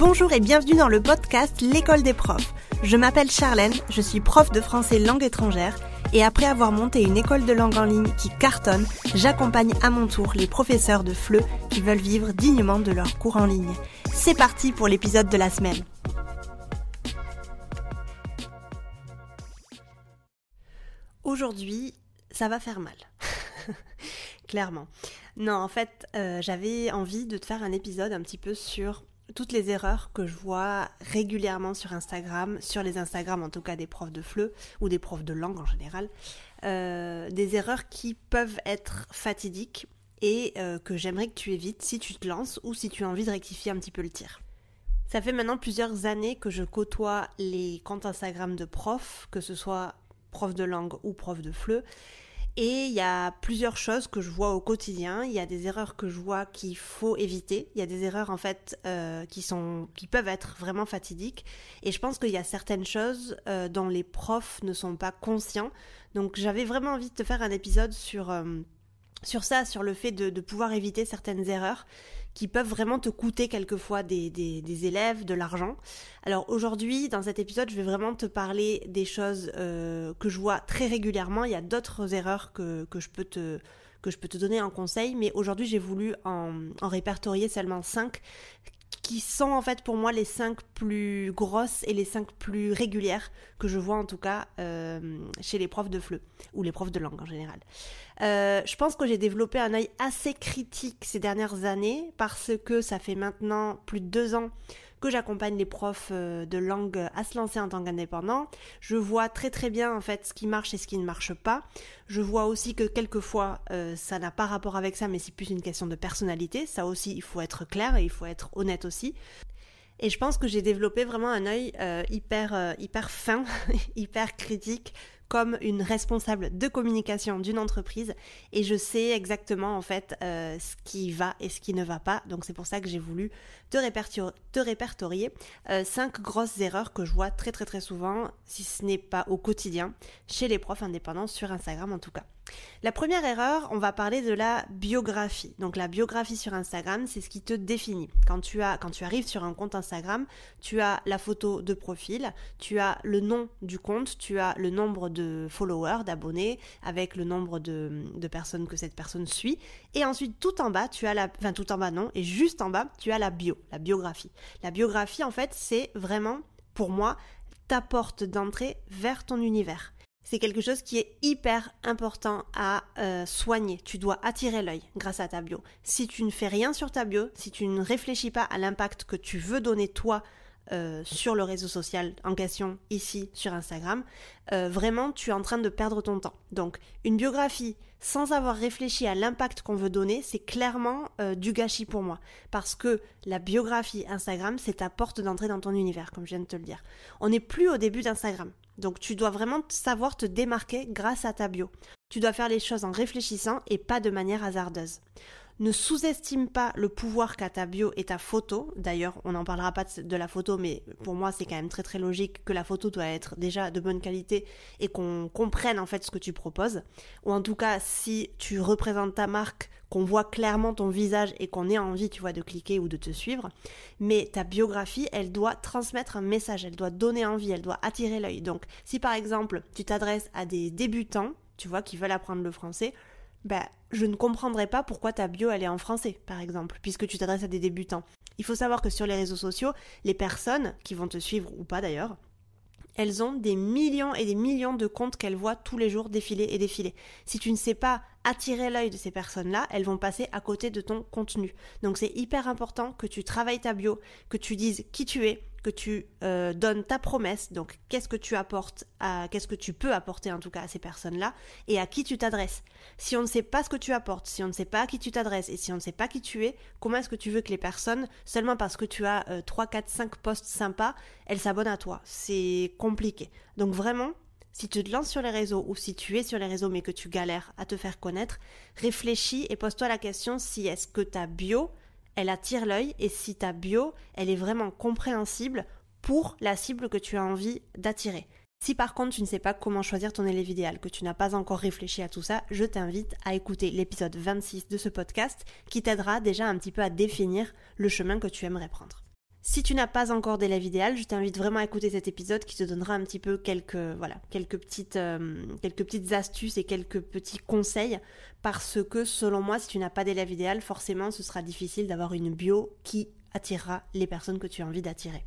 Bonjour et bienvenue dans le podcast L'école des profs. Je m'appelle Charlène, je suis prof de français langue étrangère et après avoir monté une école de langue en ligne qui cartonne, j'accompagne à mon tour les professeurs de FLE qui veulent vivre dignement de leurs cours en ligne. C'est parti pour l'épisode de la semaine. Aujourd'hui, ça va faire mal. Clairement. Non, en fait, euh, j'avais envie de te faire un épisode un petit peu sur toutes les erreurs que je vois régulièrement sur Instagram, sur les Instagram en tout cas des profs de FLE ou des profs de langue en général, euh, des erreurs qui peuvent être fatidiques et euh, que j'aimerais que tu évites si tu te lances ou si tu as envie de rectifier un petit peu le tir. Ça fait maintenant plusieurs années que je côtoie les comptes Instagram de profs, que ce soit prof de langue ou prof de FLE, et il y a plusieurs choses que je vois au quotidien. Il y a des erreurs que je vois qu'il faut éviter. Il y a des erreurs en fait euh, qui sont, qui peuvent être vraiment fatidiques. Et je pense qu'il y a certaines choses euh, dont les profs ne sont pas conscients. Donc j'avais vraiment envie de te faire un épisode sur euh, sur ça, sur le fait de, de pouvoir éviter certaines erreurs qui peuvent vraiment te coûter quelquefois des, élèves, de l'argent. Alors aujourd'hui, dans cet épisode, je vais vraiment te parler des choses euh, que je vois très régulièrement. Il y a d'autres erreurs que, que, je peux te que je peux te donner en conseil, mais aujourd'hui j'ai voulu en, en répertorier seulement 5 qui sont en fait pour moi les 5 plus grosses et les 5 plus régulières que je vois en tout cas euh, chez les profs de FLE ou les profs de langue en général. Euh, je pense que j'ai développé un œil assez critique ces dernières années parce que ça fait maintenant plus de deux ans que j'accompagne les profs euh, de langue à se lancer en tant qu'indépendant. Je vois très très bien en fait ce qui marche et ce qui ne marche pas. Je vois aussi que quelquefois euh, ça n'a pas rapport avec ça mais c'est plus une question de personnalité. Ça aussi il faut être clair et il faut être honnête aussi. Et je pense que j'ai développé vraiment un œil hyper, hyper fin, hyper critique comme une responsable de communication d'une entreprise et je sais exactement en fait euh, ce qui va et ce qui ne va pas. Donc c'est pour ça que j'ai voulu te, répertorier, te 5 euh, grosses erreurs que je vois très très très souvent, si ce n'est pas au quotidien, chez les profs indépendants sur Instagram en tout cas. La première erreur, on va parler de la biographie. Donc la biographie sur Instagram, c'est ce qui te définit. Quand tu, as, quand tu arrives sur un compte Instagram, tu as la photo de profil, tu as le nom du compte, tu as le nombre de followers, d'abonnés, avec le nombre de, de, personnes que cette personne suit. Et ensuite, tout en bas, tu as la... Enfin, tout en bas, non. Et juste en bas, tu as la bio, la biographie. La biographie, en fait, c'est vraiment, pour moi, ta porte d'entrée vers ton univers c'est quelque chose qui est hyper important à euh, soigner. Tu dois attirer l'œil grâce à ta bio. Si tu ne fais rien sur ta bio, si tu ne réfléchis pas à l'impact que tu veux donner toi euh, sur le réseau social en question, ici sur Instagram, euh, vraiment tu es en train de perdre ton temps. Donc une biographie sans avoir réfléchi à l'impact qu'on veut donner, c'est clairement du gâchis pour moi. Parce que la biographie Instagram, c'est ta porte d'entrée dans ton univers, comme je viens de te le dire. On n'est plus au début d'Instagram. Donc tu dois vraiment savoir te démarquer grâce à ta bio. Tu dois faire les choses en réfléchissant et pas de manière hasardeuse. Ne sous-estime pas le pouvoir qu'a ta bio et ta photo. D'ailleurs, on n'en parlera pas de la photo, mais pour moi, c'est quand même très très logique que la photo doit être déjà de bonne qualité et qu'on comprenne en fait ce que tu proposes. Ou en tout cas, si tu représentes ta marque, qu'on voit clairement ton visage et qu'on ait envie, tu vois, de cliquer ou de te suivre. Mais ta biographie, elle doit transmettre un message, elle doit donner envie, elle doit attirer l'œil. Donc, si par exemple, tu t'adresses à des débutants, tu vois, qui veulent apprendre le français, bah, je ne comprendrais pas pourquoi ta bio elle est en français, par exemple, puisque tu t'adresses à des débutants. Il faut savoir que sur les réseaux sociaux, les personnes qui vont te suivre ou pas d'ailleurs, elles ont des millions et des millions de comptes qu'elles voient tous les jours défiler et défiler. Si tu ne sais pas attirer l'œil de ces personnes-là, elles vont passer à côté de ton contenu. Donc c'est hyper important que tu travailles ta bio, que tu dises qui tu es, que tu euh, donnes ta promesse, donc qu'est-ce que tu apportes, qu'est-ce que tu peux apporter en tout cas à ces personnes-là, et à qui tu t'adresses. Si on ne sait pas ce que tu apportes, si on ne sait pas à qui tu t'adresses, et si on ne sait pas qui tu es, comment est-ce que tu veux que les personnes, seulement parce que tu as 3, 4, 5 posts sympas, elles s'abonnent à toi? C'est compliqué. Donc vraiment, si tu te lances sur les réseaux ou si tu es sur les réseaux mais que tu galères à te faire connaître, réfléchis et pose-toi la question si est-ce que ta bio elle attire l'œil et si ta bio, elle est vraiment compréhensible pour la cible que tu as envie d'attirer. Si par contre tu ne sais pas comment choisir ton élève idéal, que tu n'as pas encore réfléchi à tout ça, je t'invite à écouter l'épisode 26 de ce podcast qui t'aidera déjà un petit peu à définir le chemin que tu aimerais prendre. Si tu n'as pas encore d'élève idéal, je t'invite vraiment à écouter cet épisode qui te donnera un petit peu quelques, voilà, quelques, petites, euh, astuces et quelques petits conseils parce que selon moi, si tu n'as pas d'élève idéal, forcément ce sera difficile d'avoir une bio qui attirera les personnes que tu as envie d'attirer.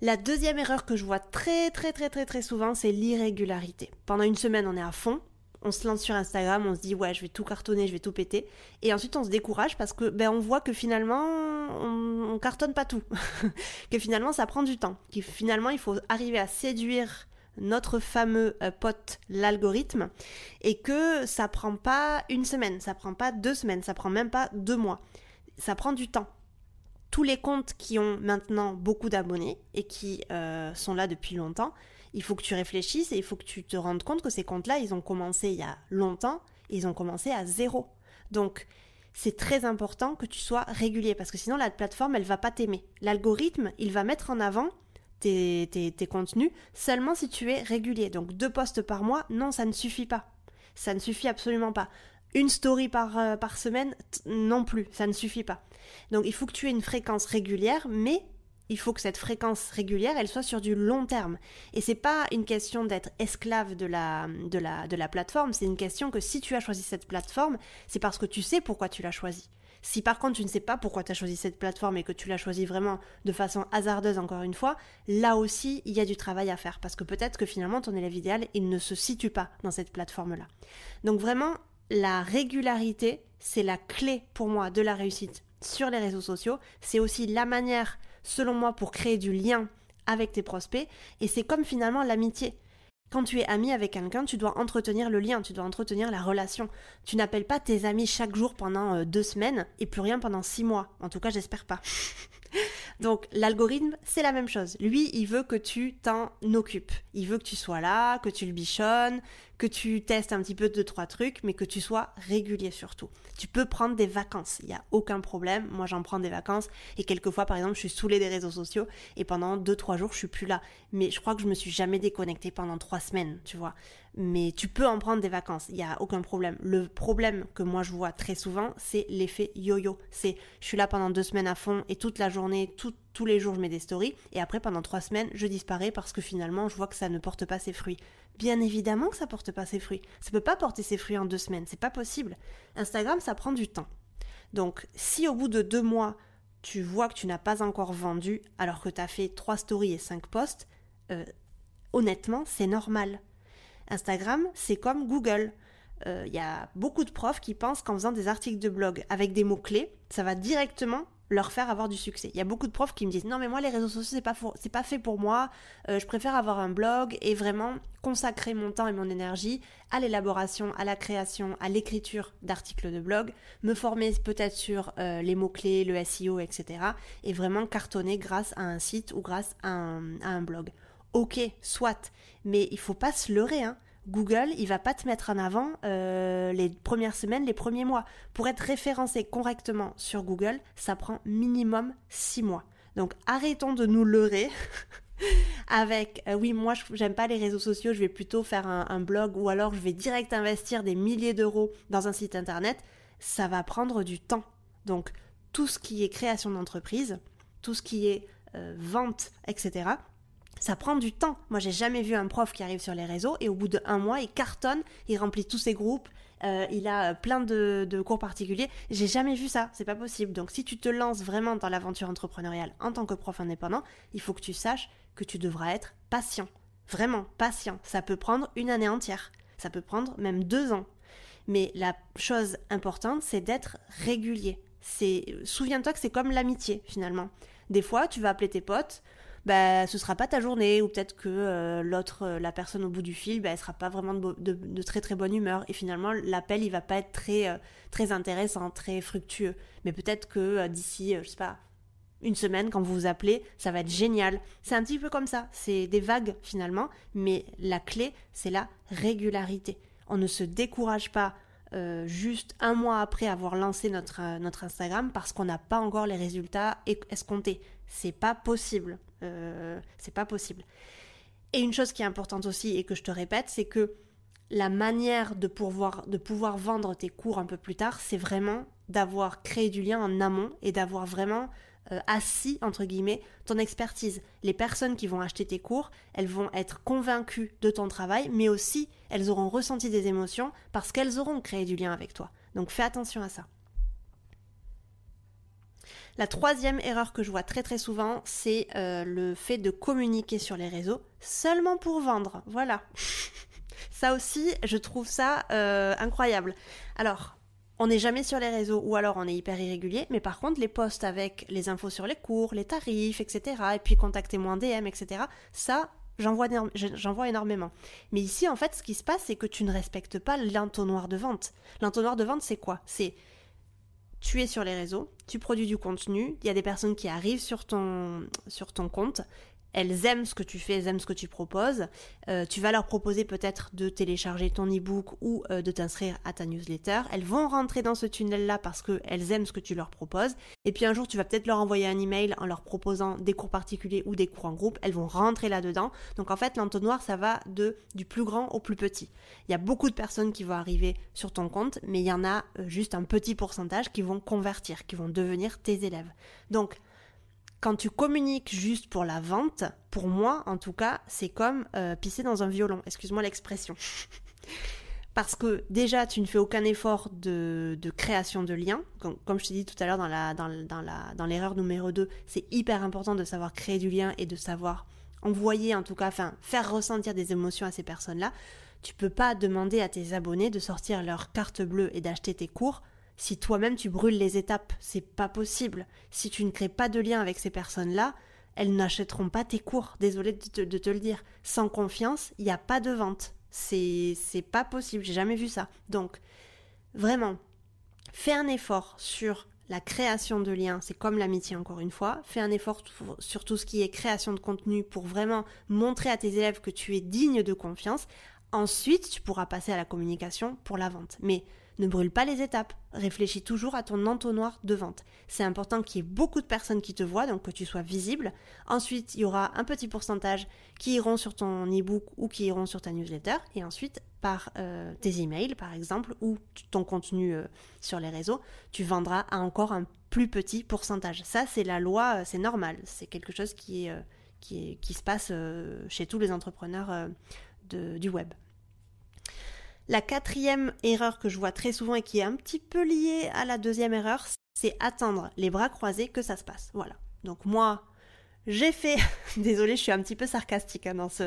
La deuxième erreur que je vois très très très très très souvent, c'est l'irrégularité. Pendant une semaine, on est à fond, on se lance sur Instagram, on se dit ouais, je vais tout cartonner, je vais tout péter, et ensuite on se décourage parce que ben on voit que finalement on, on cartonne pas tout, que finalement ça prend du temps, que finalement il faut arriver à séduire notre fameux euh, pote l'algorithme et que ça prend pas une semaine, ça prend pas deux semaines, ça prend même pas deux mois, ça prend du temps. Tous les comptes qui ont maintenant beaucoup d'abonnés et qui euh, sont là depuis longtemps, il faut que tu réfléchisses et il faut que tu te rendes compte que ces comptes-là, ils ont commencé il y a longtemps, ils ont commencé à zéro. Donc, c'est très important que tu sois régulier parce que sinon la plateforme, elle va pas t'aimer. L'algorithme, il va mettre en avant tes, contenus seulement si tu es régulier. Donc, deux posts par mois, non, ça ne suffit pas. Ça ne suffit absolument pas. Une story par, euh, par semaine, non plus, ça ne suffit pas. Donc il faut que tu aies une fréquence régulière, mais il faut que cette fréquence régulière, elle soit sur du long terme. Et c'est pas une question d'être esclave de la, de la, de la plateforme, c'est une question que si tu as choisi cette plateforme, c'est parce que tu sais pourquoi tu l'as choisie. Si par contre tu ne sais pas pourquoi tu as choisi cette plateforme et que tu l'as choisie vraiment de façon hasardeuse encore une fois, là aussi il y a du travail à faire parce que peut-être que finalement ton élève idéal il ne se situe pas dans cette plateforme là. Donc vraiment la régularité c'est la clé pour moi de la réussite sur les réseaux sociaux. C'est aussi la manière, selon moi, pour créer du lien avec tes prospects. Et c'est comme finalement l'amitié. Quand tu es ami avec quelqu'un, tu dois entretenir le lien, tu dois entretenir la relation. Tu n'appelles pas tes amis chaque jour pendant euh, deux semaines et plus rien pendant six mois. En tout cas, j'espère pas. Donc l'algorithme, c'est la même chose. Lui, il veut que tu t'en occupes. Il veut que tu sois là, que tu le bichonnes, que tu testes un petit peu deux trois trucs, mais que tu sois régulier surtout. Tu peux prendre des vacances, il n'y a aucun problème. Moi, j'en prends des vacances et quelquefois, par exemple, je suis saoulée des réseaux sociaux et pendant deux trois jours, je suis plus là. Mais je crois que je me suis jamais déconnectée pendant trois semaines, tu vois. Mais tu peux en prendre des vacances, il n'y a aucun problème. Le problème que moi je vois très souvent, c'est l'effet yo-yo. C'est je suis là pendant deux semaines à fond et toute la journée, tous les jours je mets des stories et après pendant trois semaines je disparais parce que finalement je vois que ça ne porte pas ses fruits. Bien évidemment que ça porte pas ses fruits. Ça peut pas porter ses fruits en deux semaines, c'est pas possible. Instagram, ça prend du temps. Donc, si au bout de deux mois, tu vois que tu n'as pas encore vendu alors que tu as fait trois stories et cinq posts, euh, honnêtement, c'est normal. Instagram, c'est comme Google. Il euh, y a beaucoup de profs qui pensent qu'en faisant des articles de blog avec des mots-clés, ça va directement leur faire avoir du succès. Il y a beaucoup de profs qui me disent non mais moi les réseaux sociaux c'est pas pas fait pour moi. Euh, je préfère avoir un blog et vraiment consacrer mon temps et mon énergie à l'élaboration, à la création, à l'écriture d'articles de blog, me former peut-être sur euh, les mots clés, le SEO, etc. Et vraiment cartonner grâce à un site ou grâce à un blog. Ok, soit, mais il faut pas se leurrer. Hein. Google, il va pas te mettre en avant euh, les premières semaines, les premiers mois. Pour être référencé correctement sur Google, ça prend minimum six mois. Donc arrêtons de nous leurrer avec euh, oui moi j'aime pas les réseaux sociaux, je vais plutôt faire un, blog ou alors je vais direct investir des milliers d'euros dans un site internet. Ça va prendre du temps. Donc tout ce qui est création d'entreprise, tout ce qui est euh, vente, etc ça prend du temps. Moi, j'ai jamais vu un prof qui arrive sur les réseaux et au bout d'un mois, il cartonne, il remplit tous ses groupes, euh, il a plein de, cours particuliers. J'ai jamais vu ça, c'est pas possible. Donc, si tu te lances vraiment dans l'aventure entrepreneuriale en tant que prof indépendant, il faut que tu saches que tu devras être patient. Vraiment patient. Ça peut prendre une année entière. Ça peut prendre même deux ans. Mais la chose importante, c'est d'être régulier. C'est, souviens-toi que c'est comme l'amitié finalement. Des fois, tu vas appeler tes potes bah, ce sera pas ta journée, ou peut-être que euh, l'autre, euh, la personne au bout du fil, bah, elle sera pas vraiment de, très très bonne humeur. Et finalement, l'appel, il va pas être très, euh, très intéressant, très fructueux. Mais peut-être que d'ici, je sais pas, une semaine, quand vous vous appelez, ça va être génial. C'est un petit peu comme ça. C'est des vagues finalement, mais la clé, c'est la régularité. On ne se décourage pas juste un mois après avoir lancé notre, notre Instagram parce qu'on n'a pas encore les résultats escomptés. C'est pas possible. Euh, c'est pas possible. Et une chose qui est importante aussi et que je te répète, c'est que la manière de pouvoir, de pouvoir vendre tes cours un peu plus tard, c'est vraiment d'avoir créé du lien en amont et d'avoir vraiment euh, assis, entre guillemets, ton expertise. Les personnes qui vont acheter tes cours, elles vont être convaincues de ton travail, mais aussi elles auront ressenti des émotions parce qu'elles auront créé du lien avec toi. Donc fais attention à ça. La troisième erreur que je vois très très souvent, c'est euh, le fait de communiquer sur les réseaux seulement pour vendre. Voilà. ça aussi, je trouve ça euh, incroyable. Alors, on n'est jamais sur les réseaux ou alors on est hyper irrégulier, mais par contre les posts avec les infos sur les cours, les tarifs, etc. et puis contactez-moi DM, etc. Ça, j'en vois, vois, énormément. Mais ici, en fait, ce qui se passe, c'est que tu ne respectes pas l'entonnoir de vente. L'entonnoir de vente, c'est quoi? C'est tu es sur les réseaux, tu produis du contenu, il y a des personnes qui arrivent sur ton, sur ton compte, elles aiment ce que tu fais, elles aiment ce que tu proposes. Euh, tu vas leur proposer peut-être de télécharger ton e-book ou euh, de t'inscrire à ta newsletter. Elles vont rentrer dans ce tunnel-là parce qu'elles aiment ce que tu leur proposes. Et puis un jour, tu vas peut-être leur envoyer un email en leur proposant des cours particuliers ou des cours en groupe. Elles vont rentrer là-dedans. Donc en fait, l'entonnoir, ça va de du plus grand au plus petit. Il y a beaucoup de personnes qui vont arriver sur ton compte, mais il y en a euh, juste un petit pourcentage qui vont convertir, qui vont devenir tes élèves. Donc quand tu communiques juste pour la vente, pour moi en tout cas, c'est comme euh, pisser dans un violon, excuse-moi l'expression. Parce que déjà, tu ne fais aucun effort de, création de liens. Comme, je t'ai dit tout à l'heure dans, la, dans, la, dans l'erreur numéro 2, c'est hyper important de savoir créer du lien et de savoir envoyer, en tout cas, enfin, faire ressentir des émotions à ces personnes-là. Tu peux pas demander à tes abonnés de sortir leur carte bleue et d'acheter tes cours si toi-même tu brûles les étapes. C'est pas possible. Si tu ne crées pas de lien avec ces personnes-là, elles n'achèteront pas tes cours. Désolée de te, le dire. Sans confiance, il n'y a pas de vente. C'est, c'est pas possible. J'ai jamais vu ça. Donc, vraiment, fais un effort sur la création de liens, c'est comme l'amitié encore une fois. Fais un effort sur tout ce qui est création de contenu pour vraiment montrer à tes élèves que tu es digne de confiance. Ensuite, tu pourras passer à la communication pour la vente. Mais ne brûle pas les étapes. Réfléchis toujours à ton entonnoir de vente. C'est important qu'il y ait beaucoup de personnes qui te voient, donc que tu sois visible. Ensuite, il y aura un petit pourcentage qui iront sur ton e-book ou qui iront sur ta newsletter. Et ensuite, par euh, tes emails, par exemple, ou ton contenu euh, sur les réseaux, tu vendras à encore un plus petit pourcentage. Ça, c'est la loi, euh, c'est normal. C'est quelque chose qui, qui, qui, se passe chez tous les entrepreneurs du web. La quatrième erreur que je vois très souvent et qui est un petit peu liée à la deuxième erreur, c'est attendre les bras croisés que ça se passe. Voilà. Donc moi, j'ai fait... Désolée, je suis un petit peu sarcastique hein, dans ce...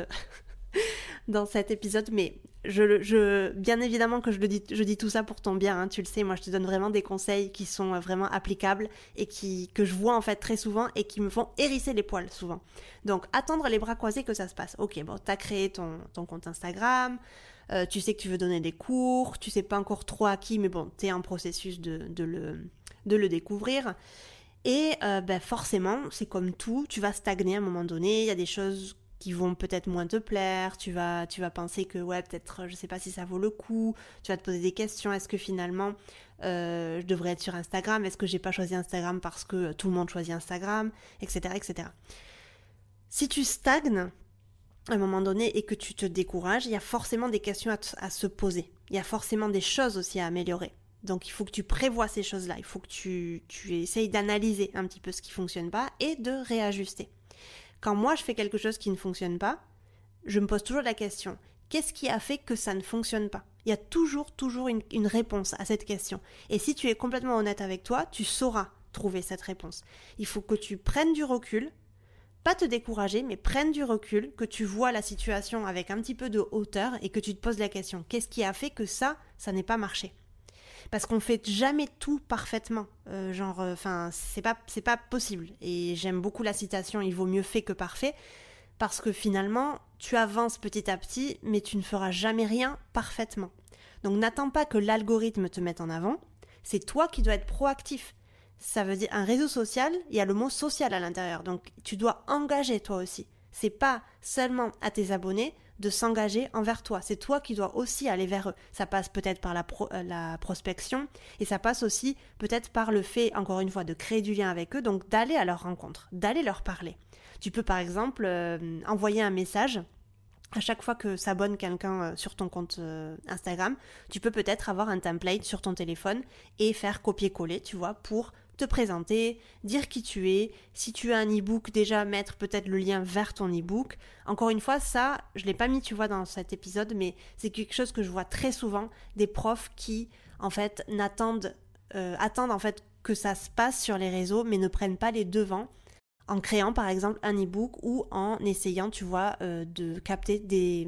dans cet épisode, mais je, je, bien évidemment que je, le dis, je dis tout ça pour ton bien, hein, tu le sais, moi je te donne vraiment des conseils qui sont vraiment applicables et qui, que je vois en fait très souvent et qui me font hérisser les poils souvent. Donc attendre les bras croisés que ça se passe. Ok, bon, t'as créé ton, ton compte Instagram, euh, tu sais que tu veux donner des cours, tu sais pas encore trop à qui, mais bon, tu es en processus de, le, de le découvrir. Et euh, ben forcément, c'est comme tout, tu vas stagner à un moment donné, il y a des choses qui vont peut-être moins te plaire, tu vas, tu vas penser que ouais, peut-être je sais pas si ça vaut le coup, tu vas te poser des questions, est-ce que finalement euh, je devrais être sur Instagram, est-ce que j'ai pas choisi Instagram parce que tout le monde choisit Instagram, etc. etc. Si tu stagnes, à un moment donné et que tu te décourages, il y a forcément des questions à, se poser. Il y a forcément des choses aussi à améliorer. Donc il faut que tu prévois ces choses-là. Il faut que tu, essayes d'analyser un petit peu ce qui fonctionne pas et de réajuster. Quand moi je fais quelque chose qui ne fonctionne pas, je me pose toujours la question qu'est-ce qui a fait que ça ne fonctionne pas? Il y a toujours, toujours une réponse à cette question. Et si tu es complètement honnête avec toi, tu sauras trouver cette réponse. Il faut que tu prennes du recul, pas te décourager, mais prenne du recul, que tu vois la situation avec un petit peu de hauteur et que tu te poses la question qu'est-ce qui a fait que ça, ça n'ait pas marché? Parce qu'on fait jamais tout parfaitement. Euh, genre, euh, enfin, c'est pas, c'est pas possible. Et j'aime beaucoup la citation il vaut mieux fait que parfait. Parce que finalement, tu avances petit à petit, mais tu ne feras jamais rien parfaitement. Donc n'attends pas que l'algorithme te mette en avant. C'est toi qui dois être proactif ça veut dire un réseau social, il y a le mot social à l'intérieur. Donc tu dois engager toi aussi. C'est pas seulement à tes abonnés de s'engager envers toi. C'est toi qui dois aussi aller vers eux. Ça passe peut-être par la, euh, prospection et ça passe aussi peut-être par le fait, encore une fois, de créer du lien avec eux, donc d'aller à leur rencontre, d'aller leur parler. Tu peux par exemple euh, envoyer un message à chaque fois que s'abonne quelqu'un euh, sur ton compte Instagram, tu peux peut-être avoir un template sur ton téléphone et faire copier-coller, tu vois, pour te présenter, dire qui tu es, si tu as un e-book, déjà mettre peut-être le lien vers ton e-book. Encore une fois, ça, je l'ai pas mis, tu vois, dans cet épisode, mais c'est quelque chose que je vois très souvent, des profs qui, en fait, n'attendent, euh, attendent en fait que ça se passe sur les réseaux, mais ne prennent pas les devants en créant par exemple un e-book ou en essayant, tu vois, euh, de capter des,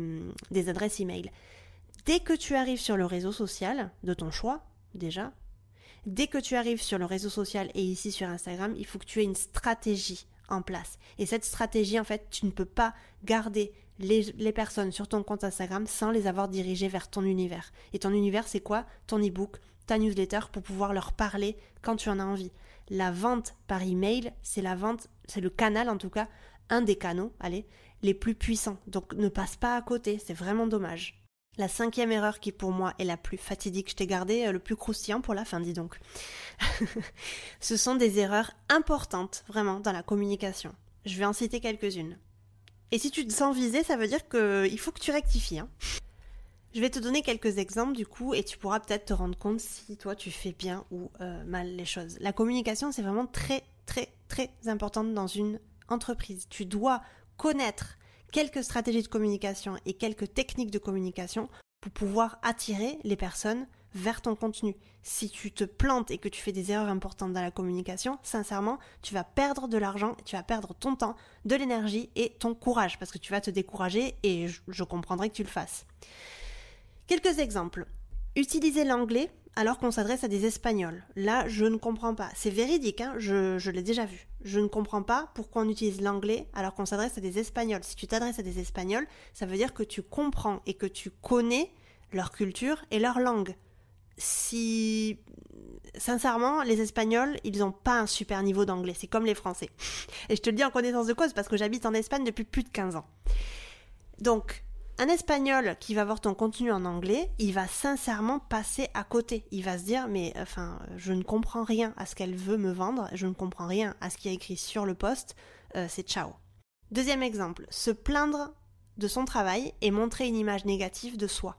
des adresses e-mail. Dès que tu arrives sur le réseau social de ton choix, déjà, dès que tu arrives sur le réseau social et ici sur Instagram, il faut que tu aies une stratégie en place. Et cette stratégie, en fait, tu ne peux pas garder les, personnes sur ton compte Instagram sans les avoir dirigées vers ton univers. Et ton univers, c'est quoi? Ton e-book, ta newsletter pour pouvoir leur parler quand tu en as envie. La vente par email, c'est la vente, c'est le canal en tout cas, un des canaux, allez, les plus puissants. Donc ne passe pas à côté, c'est vraiment dommage. La cinquième erreur qui pour moi est la plus fatidique, je t'ai gardé euh, le plus croustillant pour la fin, dis donc. Ce sont des erreurs importantes, vraiment, dans la communication. Je vais en citer quelques-unes. Et si tu te sens visé, ça veut dire qu'il faut que tu rectifies. Hein. Je vais te donner quelques exemples du coup et tu pourras peut-être te rendre compte si toi tu fais bien ou euh, mal les choses. La communication c'est vraiment très très très importante dans une entreprise. Tu dois connaître quelques stratégies de communication et quelques techniques de communication pour pouvoir attirer les personnes vers ton contenu. Si tu te plantes et que tu fais des erreurs importantes dans la communication, sincèrement, tu vas perdre de l'argent, tu vas perdre ton temps, de l'énergie et ton courage parce que tu vas te décourager et je, je comprendrai que tu le fasses. Quelques exemples. Utiliser l'anglais alors qu'on s'adresse à des Espagnols. Là, je ne comprends pas. C'est véridique, hein, je, l'ai déjà vu. Je ne comprends pas pourquoi on utilise l'anglais alors qu'on s'adresse à des Espagnols. Si tu t'adresses à des Espagnols, ça veut dire que tu comprends et que tu connais leur culture et leur langue. Si... Sincèrement, les Espagnols, ils n'ont pas un super niveau d'anglais. C'est comme les Français. Et je te le dis en connaissance de cause parce que j'habite en Espagne depuis plus de 15 ans. Donc, un espagnol qui va voir ton contenu en anglais, il va sincèrement passer à côté. Il va se dire mais enfin, je ne comprends rien à ce qu'elle veut me vendre, je ne comprends rien à ce qui est écrit sur le poste, euh, c'est ciao. Deuxième exemple, se plaindre de son travail et montrer une image négative de soi.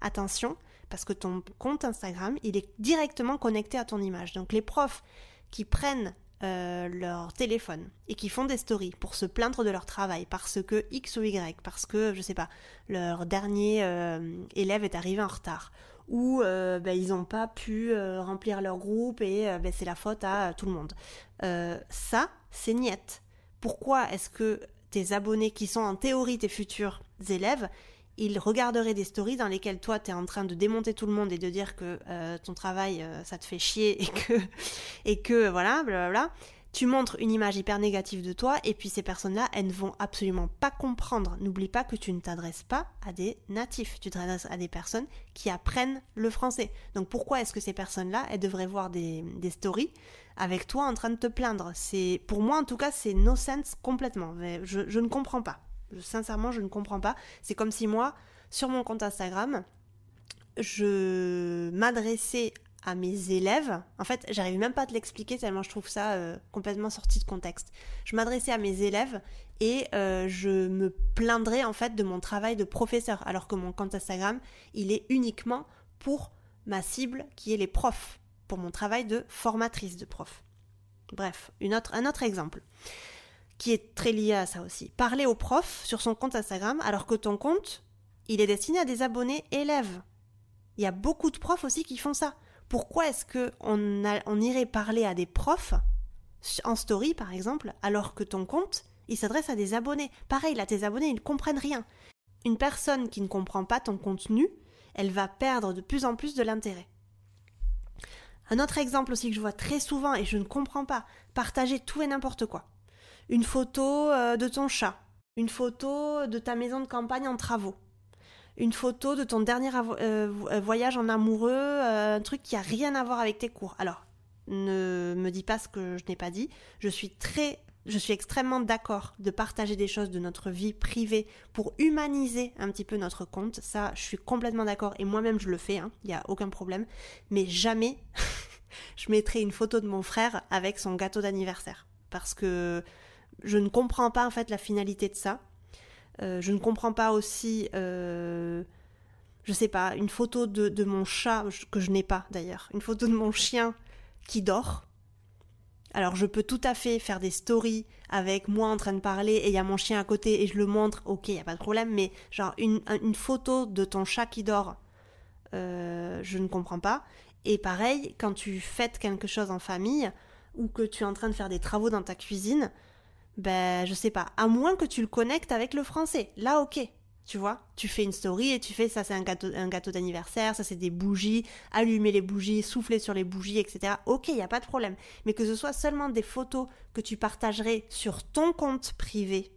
Attention, parce que ton compte Instagram, il est directement connecté à ton image. Donc les profs qui prennent euh, leur téléphone et qui font des stories pour se plaindre de leur travail parce que X ou Y, parce que, je sais pas, leur dernier euh, élève est arrivé en retard ou euh, ben, ils n'ont pas pu remplir leur groupe et ben, c'est la faute à tout le monde. ça, c'est niette. Pourquoi est-ce que tes abonnés qui sont en théorie tes futurs élèves, il regarderait des stories dans lesquelles toi tu es en train de démonter tout le monde et de dire que euh, ton travail euh, ça te fait chier et que et que voilà blablabla tu montres une image hyper négative de toi et puis ces personnes-là, elles ne vont absolument pas comprendre. N'oublie pas que tu ne t'adresses pas à des natifs, tu t'adresses à des personnes qui apprennent le français. Donc pourquoi est-ce que ces personnes-là, elles devraient voir des, des, stories avec toi en train de te plaindre? C'est Pour moi en tout cas, c'est no sense complètement. Je, je ne comprends pas. Sincèrement, je ne comprends pas. C'est comme si moi, sur mon compte Instagram, je m'adressais à mes élèves. En fait, j'arrive même pas à te l'expliquer tellement je trouve ça euh, complètement sorti de contexte. Je m'adressais à mes élèves et euh, je me plaindrais en fait de mon travail de professeur, alors que mon compte Instagram, il est uniquement pour ma cible qui est les profs, pour mon travail de formatrice de prof. Bref, un autre exemple qui est très lié à ça aussi. Parler au prof sur son compte Instagram alors que ton compte, il est destiné à des abonnés élèves. Il y a beaucoup de profs aussi qui font ça. Pourquoi est-ce que on, irait parler à des profs en story par exemple alors que ton compte, il s'adresse à des abonnés? Pareil, là tes abonnés, ils ne comprennent rien. Une personne qui ne comprend pas ton contenu, elle va perdre de plus en plus de l'intérêt. Un autre exemple aussi que je vois très souvent et je ne comprends pas, partager tout et n'importe quoi une photo euh, de ton chat, une photo de ta maison de campagne en travaux, une photo de ton dernier euh, euh, voyage en amoureux, un truc qui a rien à voir avec tes cours. Alors, ne me dis pas ce que je n'ai pas dit. Je suis très je suis extrêmement d'accord de partager des choses de notre vie privée pour humaniser un petit peu notre compte. Ça, je suis complètement d'accord et moi-même je le fais, il hein, n'y a aucun problème. Mais jamais je mettrai une photo de mon frère avec son gâteau d'anniversaire. Parce que je ne comprends pas en fait la finalité de ça. Euh, je ne comprends pas aussi, euh, je sais pas, une photo de, mon chat, que je n'ai pas d'ailleurs, une photo de mon chien qui dort. Alors je peux tout à fait faire des stories avec moi en train de parler et il y a mon chien à côté et je le montre, ok, il n'y a pas de problème, mais genre une, photo de ton chat qui dort, euh, je ne comprends pas. Et pareil, quand tu fêtes quelque chose en famille ou que tu es en train de faire des travaux dans ta cuisine, ben je sais pas, à moins que tu le connectes avec le français. Là, ok, tu vois, tu fais une story et tu fais ça c'est un gâteau, d'anniversaire, ça c'est des bougies, allumer les bougies, souffler sur les bougies, etc. Ok, il n'y a pas de problème. Mais que ce soit seulement des photos que tu partagerais sur ton compte privé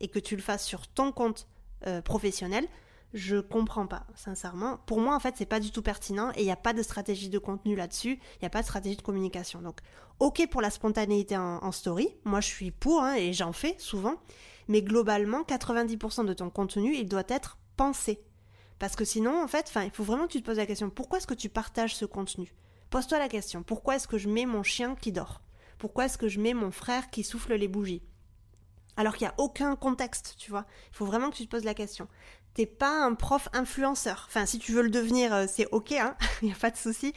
et que tu le fasses sur ton compte euh, professionnel, je comprends pas, sincèrement. Pour moi, en fait, c'est pas du tout pertinent et il n'y a pas de stratégie de contenu là-dessus, il n'y a pas de stratégie de communication. Donc, ok pour la spontanéité en, story, moi je suis pour hein, et j'en fais souvent, mais globalement, 90% de ton contenu, il doit être pensé. Parce que sinon, en fait, il faut vraiment que tu te poses la question, pourquoi est-ce que tu partages ce contenu? Pose-toi la question, pourquoi est-ce que je mets mon chien qui dort? Pourquoi est-ce que je mets mon frère qui souffle les bougies? Alors qu'il n'y a aucun contexte, tu vois. Il faut vraiment que tu te poses la question. T'es pas un prof influenceur. Enfin, si tu veux le devenir, euh, c'est ok, hein, il n'y a pas de souci.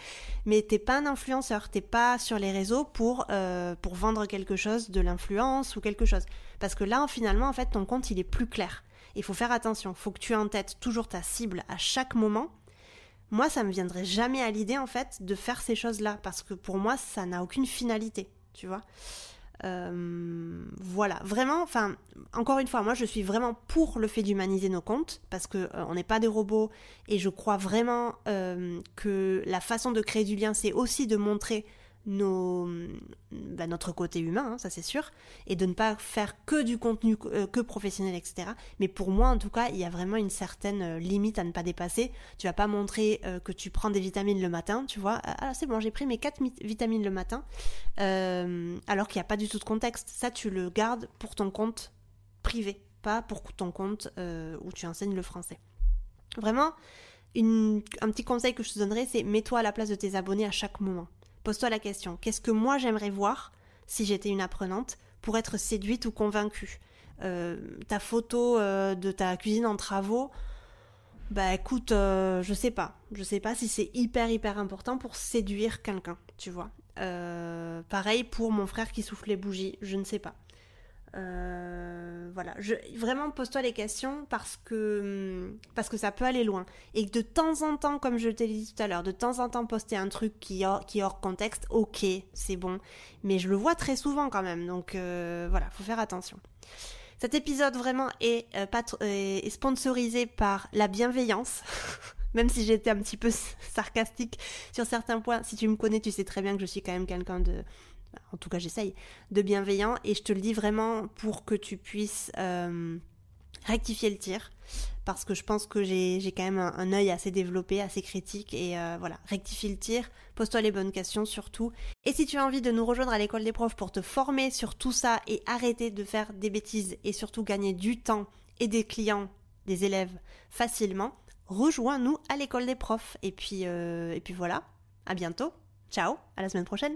Mais t'es pas un influenceur. T'es pas sur les réseaux pour, euh, pour vendre quelque chose, de l'influence ou quelque chose. Parce que là, finalement, en fait, ton compte, il est plus clair. Il faut faire attention. Il faut que tu aies en tête toujours ta cible à chaque moment. Moi, ça me viendrait jamais à l'idée, en fait, de faire ces choses-là. Parce que pour moi, ça n'a aucune finalité. Tu vois euh, voilà, vraiment, enfin, encore une fois, moi je suis vraiment pour le fait d'humaniser nos comptes parce que euh, on n'est pas des robots et je crois vraiment euh, que la façon de créer du lien, c'est aussi de montrer bah, notre côté humain, hein, ça c'est sûr, et de ne pas faire que du contenu euh, que professionnel, etc. Mais pour moi, en tout cas, il y a vraiment une certaine euh, limite à ne pas dépasser. Tu vas pas montrer euh, que tu prends des vitamines le matin, tu vois. Ah, c'est bon, j'ai pris mes 4 vitamines le matin, alors qu'il n'y a pas du tout de contexte. Ça, tu le gardes pour ton compte privé, pas pour ton compte où tu enseignes le français. Vraiment, un petit conseil que je te donnerais, c'est mets-toi à la place de tes abonnés à chaque moment. Pose-toi la question, qu'est-ce que moi j'aimerais voir si j'étais une apprenante pour être séduite ou convaincue euh, Ta photo euh, de ta cuisine en travaux, bah écoute, euh, je sais pas. Je sais pas si c'est hyper hyper important pour séduire quelqu'un, tu vois. pareil pour mon frère qui souffle les bougies, je ne sais pas. Euh, voilà, je, vraiment pose-toi les questions parce que, parce que ça peut aller loin. Et de temps en temps, comme je t'ai dit tout à l'heure, de temps en temps poster un truc qui, qui est hors contexte, ok, c'est bon. Mais je le vois très souvent quand même, donc euh, voilà, faut faire attention. Cet épisode vraiment est, euh, est sponsorisé par la bienveillance. même si j'étais un petit peu sarcastique sur certains points, si tu me connais, tu sais très bien que je suis quand même quelqu'un de, en tout cas j'essaye, de bienveillant. Et je te le dis vraiment pour que tu puisses euh, rectifier le tir. Parce que je pense que j'ai quand même un, œil assez développé, assez critique. Et euh, voilà, rectifie le tir, pose-toi les bonnes questions surtout. Et si tu as envie de nous rejoindre à l'école des profs pour te former sur tout ça et arrêter de faire des bêtises et surtout gagner du temps et des clients, des élèves facilement, rejoins-nous à l'école des profs. Et puis, euh, et puis voilà, à bientôt. Ciao, à la semaine prochaine.